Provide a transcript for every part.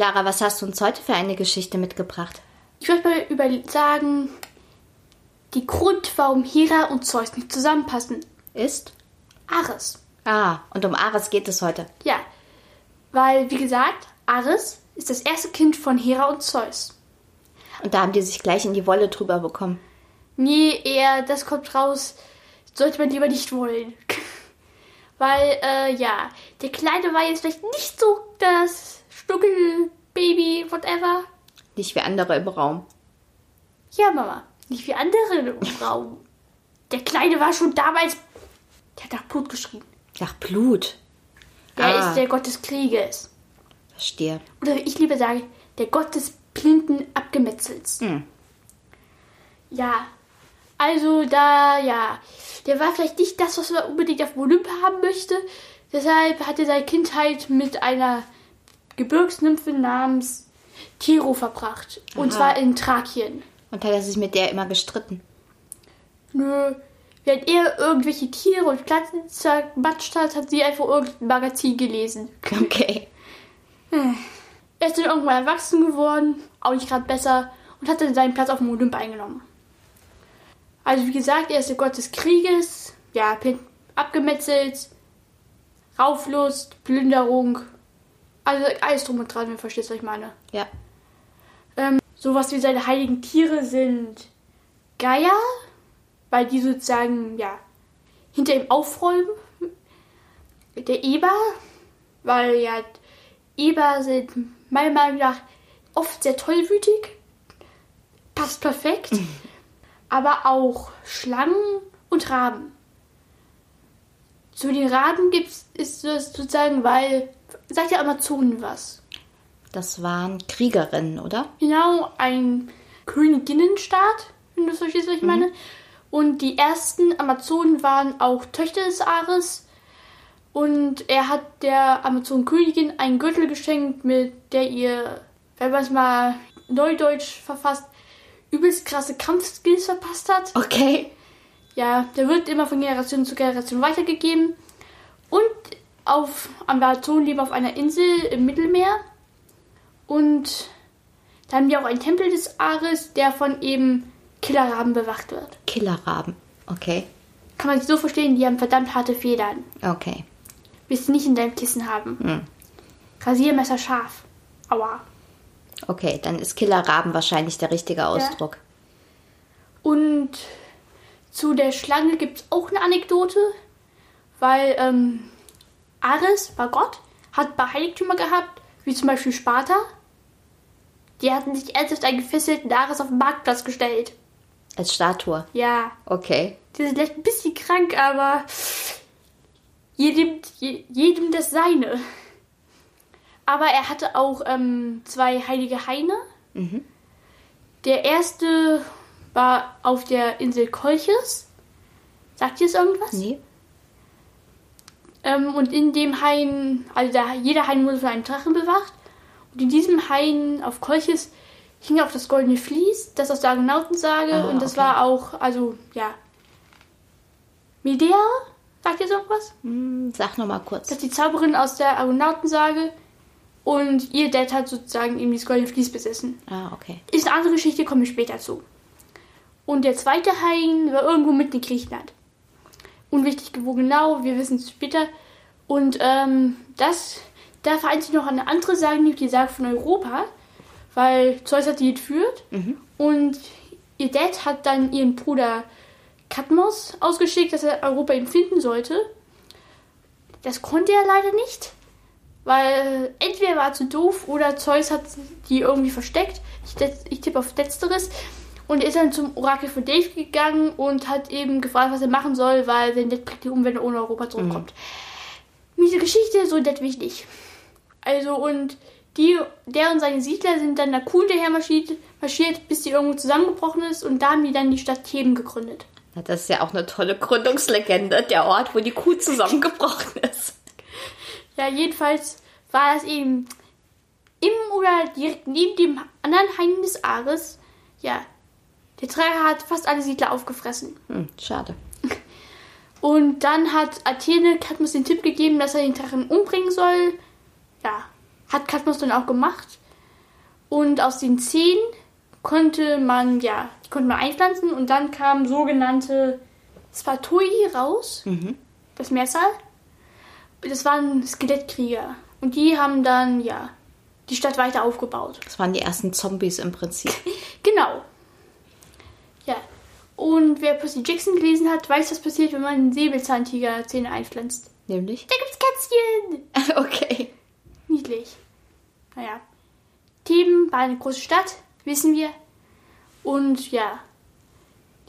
Clara, was hast du uns heute für eine Geschichte mitgebracht? Ich wollte mal über sagen, die Grund, warum Hera und Zeus nicht zusammenpassen, Ist? Ares. Ah, und um Ares geht es heute. Ja, weil, wie gesagt, Ares ist das erste Kind von Hera und Zeus. Und da haben die sich gleich in die Wolle drüber bekommen. Nee, eher, das kommt raus, sollte man lieber nicht wollen. Weil, äh, ja, der Kleine war jetzt vielleicht nicht so das Stuckelbaby, whatever. Nicht wie andere im Raum. Ja, Mama, nicht wie andere im Raum. Der Kleine war schon damals, der hat nach Blut geschrien. Ach, Blut. Der Ah. ist der Gott des Krieges. Verstehe. Oder ich lieber sage, der Gott des blinden Abgemetzels. Hm. Ja, also da, ja, der war vielleicht nicht das, was man unbedingt auf dem Olymp haben möchte. Deshalb hat er seine Kindheit mit einer Gebirgsnymphe namens Tiro verbracht. Und Aha. zwar in Thrakien. Und hat er sich mit der immer gestritten? Nö, während er irgendwelche Tiere und Pflanzen zermatscht hat, hat sie einfach irgendein Magazin gelesen. Okay. Er ist dann irgendwann erwachsen geworden, auch nicht gerade besser, und hat dann seinen Platz auf dem Olymp eingenommen. Also wie gesagt, er ist der Gott des Krieges, ja, abgemetzelt, Rauflust, Plünderung, also alles drum und dran, wenn ihr versteht, was ich meine. Ja. Ähm, sowas wie seine heiligen Tiere sind Geier, weil die sozusagen, ja, hinter ihm aufräumen. Der Eber, weil ja, Eber sind meiner Meinung nach oft sehr tollwütig. Passt perfekt. Aber auch Schlangen und Raben. Zu den Raben gibt's, ist das sozusagen, weil, sagt der Amazonen was. Das waren Kriegerinnen, oder? Genau, ein Königinnenstaat, wenn du verstehst, was ich meine. Und die ersten Amazonen waren auch Töchter des Ares. Und er hat der Amazonenkönigin einen Gürtel geschenkt, mit der ihr, wenn man es mal neudeutsch verfasst, übelst krasse Kampfskills verpasst hat. Okay. Ja, der wird immer von Generation zu Generation weitergegeben. Und auf Amazonen leben auf einer Insel im Mittelmeer. Und da haben die auch einen Tempel des Ares, der von eben Killerraben bewacht wird. Killerraben. Okay. Kann man sich so verstehen, die haben verdammt harte Federn. Okay. Willst du nicht in deinem Kissen haben. Hm. Rasiermesser scharf. Aua. Okay, dann ist Killerraben wahrscheinlich der richtige Ausdruck. Und zu der Schlange gibt es auch eine Anekdote, weil ähm, Ares war Gott, hat ein paar Heiligtümer gehabt, wie zum Beispiel Sparta. Die hatten sich ernsthaft einen gefesselten Ares auf den Marktplatz gestellt. Als Statue. Ja, Okay. die sind vielleicht ein bisschen krank, aber jedem, je, jedem das seine. Aber er hatte auch ähm, zwei heilige Haine. Der erste war auf der Insel Kolchis. Sagt ihr es irgendwas? Nee. Ähm, und in dem Hain, also da, jeder Hain wurde von einem Drachen bewacht. Und in diesem Hain auf Kolchis hing auch das goldene Vlies, das aus der Argonautensage. Ah, und das okay. war auch, also, ja. Medea? Sagt ihr so was? Hm, sag noch mal Das kurz. ist die Zauberin aus der Argonautensage. Und ihr Dad hat sozusagen eben dieses goldene Vlies besessen. Ah, okay. Ist eine andere Geschichte, komme ich später zu. Und der zweite Hain war irgendwo mitten in Griechenland. Unwichtig, wo genau, wir wissen es später. Und ähm, das, da vereint sich noch eine andere Sage, nämlich die Sage von Europa, weil Zeus hat die entführt. Und ihr Dad hat dann ihren Bruder Kadmos ausgeschickt, dass er Europa ihn finden sollte. Das konnte er leider nicht. Weil entweder war er zu doof oder Zeus hat die irgendwie versteckt. Ich, ich tippe auf Letzteres. Und er ist dann zum Orakel von Dave gegangen und hat eben gefragt, was er machen soll, weil Dad bringt ihn um, wenn er ohne Europa zurückkommt. Diese Geschichte, so nett wie ich nicht. Also, und die, der und seine Siedler sind dann der Kuh hinterher marschiert, marschiert, bis die irgendwo zusammengebrochen ist und da haben die dann die Stadt Theben gegründet. Na, das ist ja auch eine tolle Gründungslegende, der Ort, wo die Kuh zusammengebrochen ist. Ja, jedenfalls war das eben im oder direkt neben dem anderen Hain des Ares. Ja, der Träger hat fast alle Siedler aufgefressen. Hm, schade. Und dann hat Athene Kadmus den Tipp gegeben, dass er den Drachen umbringen soll. Ja, hat Kadmus dann auch gemacht. Und aus den zehn konnte man, ja, die konnte man einpflanzen und dann kamen sogenannte Spatoi raus. Das Mehrzahl. Das waren Skelettkrieger. Und die haben dann, ja, die Stadt weiter aufgebaut. Das waren die ersten Zombies im Prinzip. Genau. Ja. Und wer Percy Jackson gelesen hat, weiß, was passiert, wenn man einen Säbelzahntiger-Zähne einpflanzt. Nämlich? Da gibt's Kätzchen! Okay. Niedlich. Naja. Theben war eine große Stadt, wissen wir. Und ja.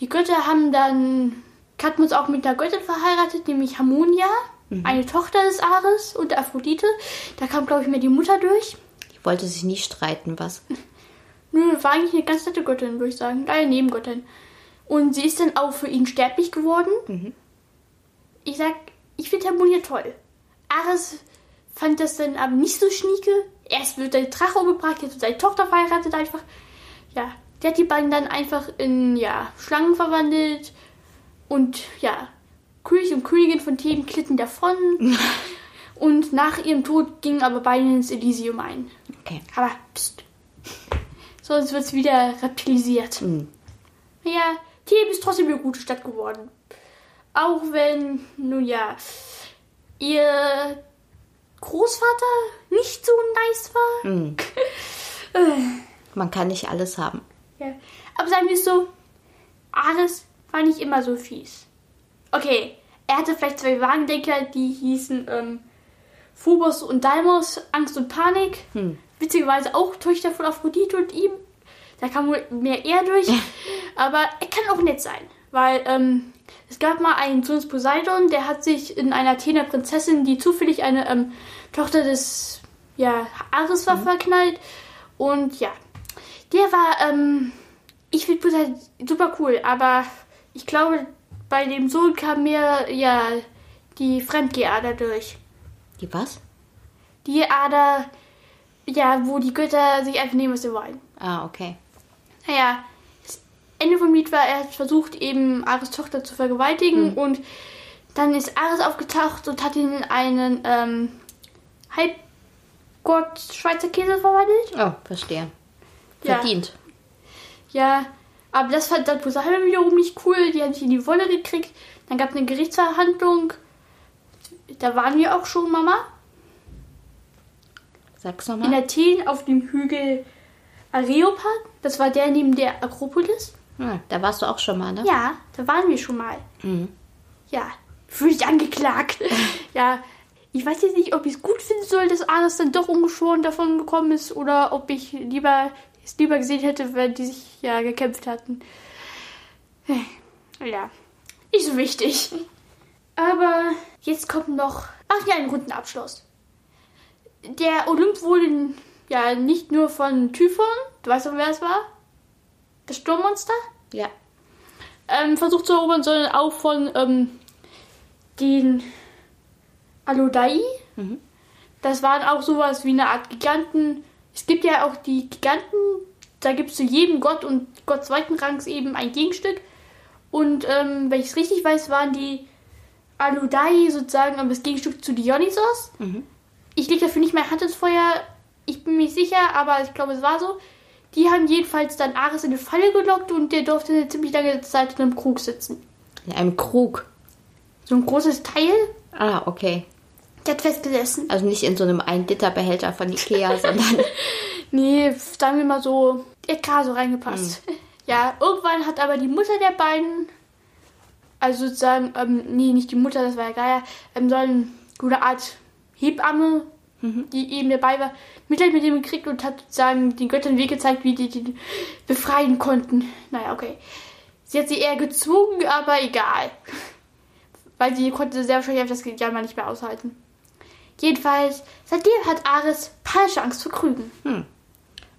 Die Götter haben dann Katmus auch mit einer Göttin verheiratet, nämlich Harmonia, eine Tochter des Ares und Aphrodite. Da kam, glaube ich, mehr die Mutter durch. Die wollte sich nie streiten, was? Nö, war eigentlich eine ganz nette Göttin, würde ich sagen. Eine Nebengöttin. Und sie ist dann auch für ihn sterblich geworden. Ich sag, ich finde Harmonia toll. Ares fand das dann aber nicht so schnieke. Erst wird der Drache umgebracht, jetzt wird seine Tochter verheiratet einfach. Ja, der hat die beiden dann einfach in, ja, Schlangen verwandelt. Und ja, König und Königin von Theben glitten davon. und nach ihrem Tod gingen aber beide ins Elysium ein. Okay. Aber pst. Sonst wird es wieder reptilisiert. Hm. Ja, Theben ist trotzdem eine gute Stadt geworden. Auch wenn, nun ja, ihr Großvater nicht so nice war. Hm. Man kann nicht alles haben. Ja. Aber sagen wir es so, Ares war nicht immer so fies. Okay, er hatte vielleicht zwei Wagendenker, die hießen ähm, Phobos und Deimos, Angst und Panik. Hm. Witzigerweise auch Töchter von Aphrodite und ihm. Da kam wohl mehr er durch. Aber er kann auch nett sein. Weil ähm, es gab mal einen Sohn des Poseidon, der hat sich in einer Athener Prinzessin, die zufällig eine ähm, Tochter des ja, Ares war, verknallt. Und ja, der war, ähm, ich finde Poseidon super cool, aber ich glaube, bei dem Sohn kam mir ja die Fremdgehader durch. Die was? Die Ader, ja, wo die Götter sich einfach nehmen, was sie wollen. Ah, okay. Naja, das Ende vom Lied war, er hat versucht, eben Ares Tochter zu vergewaltigen und dann ist Ares aufgetaucht und hat ihn in einen ähm, Halbgott Schweizer Käse verwandelt. Oh, verstehe. Ja. Verdient. Ja, aber das fand dann Poseidon wiederum nicht cool. Die haben sich in die Wolle gekriegt. Dann gab es eine Gerichtsverhandlung. Da waren wir auch schon, Mama. Sag's In nochmal. Athen auf dem Hügel Areopag. Das war der neben der Akropolis. Ah, da warst du auch schon mal, ne? Ja, da waren wir schon mal. Mhm. Ja, fühle ich angeklagt. ja, ich weiß jetzt nicht, ob ich es gut finden soll, dass Ares dann doch ungeschoren davon gekommen ist oder ob ich lieber es lieber gesehen hätte, wenn die sich ja gekämpft hatten. Ja, nicht so wichtig. Aber jetzt kommt noch, ach ja, ein runden Abschluss. Der Olymp wurde ja nicht nur von Typhon, du weißt doch, wer es war? Das Sturmmonster? Ja. ähm, versucht zu erobern, sondern auch von ähm, den Alodai. Mhm. Das waren auch sowas wie eine Art Giganten. Es gibt ja auch die Giganten, da gibt es zu jedem Gott und Gott zweiten Rangs eben ein Gegenstück. Und ähm, wenn ich es richtig weiß, waren die Aludai sozusagen das Gegenstück zu Dionysos. Mhm. Ich lege dafür nicht mehr Hand ins Feuer. Ich bin mir nicht sicher, aber ich glaube, es war so. Die haben jedenfalls dann Ares in eine Falle gelockt und der durfte eine ziemlich lange Zeit in einem Krug sitzen. In einem Krug. So ein großes Teil, Ah, okay. Der hat festgesessen. Also nicht in so einem 1-Liter-Behälter von Ikea, sondern. Nee, sagen wir mal so, der hat gerade so reingepasst. Ja, irgendwann hat aber die Mutter der beiden, also sozusagen, ähm, nee, nicht die Mutter, das war ja Geier, ähm, sondern so eine Art Hebamme, die eben dabei war, Mitleid mit dem gekriegt und hat sozusagen den Göttern Weg gezeigt, wie die die befreien konnten. Naja, okay. Sie hat sie eher gezwungen, aber egal. Weil sie konnte sehr wahrscheinlich das Jammer nicht mehr aushalten. Jedenfalls, seitdem hat Ares panische Angst vor Krügen.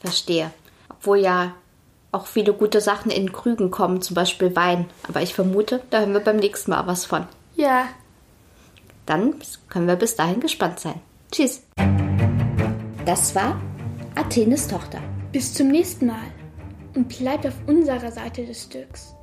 Verstehe. Obwohl ja auch viele gute Sachen in Krügen kommen, zum Beispiel Wein. Aber ich vermute, da hören wir beim nächsten Mal was von. Ja, Dann können wir bis dahin gespannt sein. Tschüss. Das war Athenes Tochter. bis zum nächsten Mal. Und bleibt auf unserer Seite des Stücks.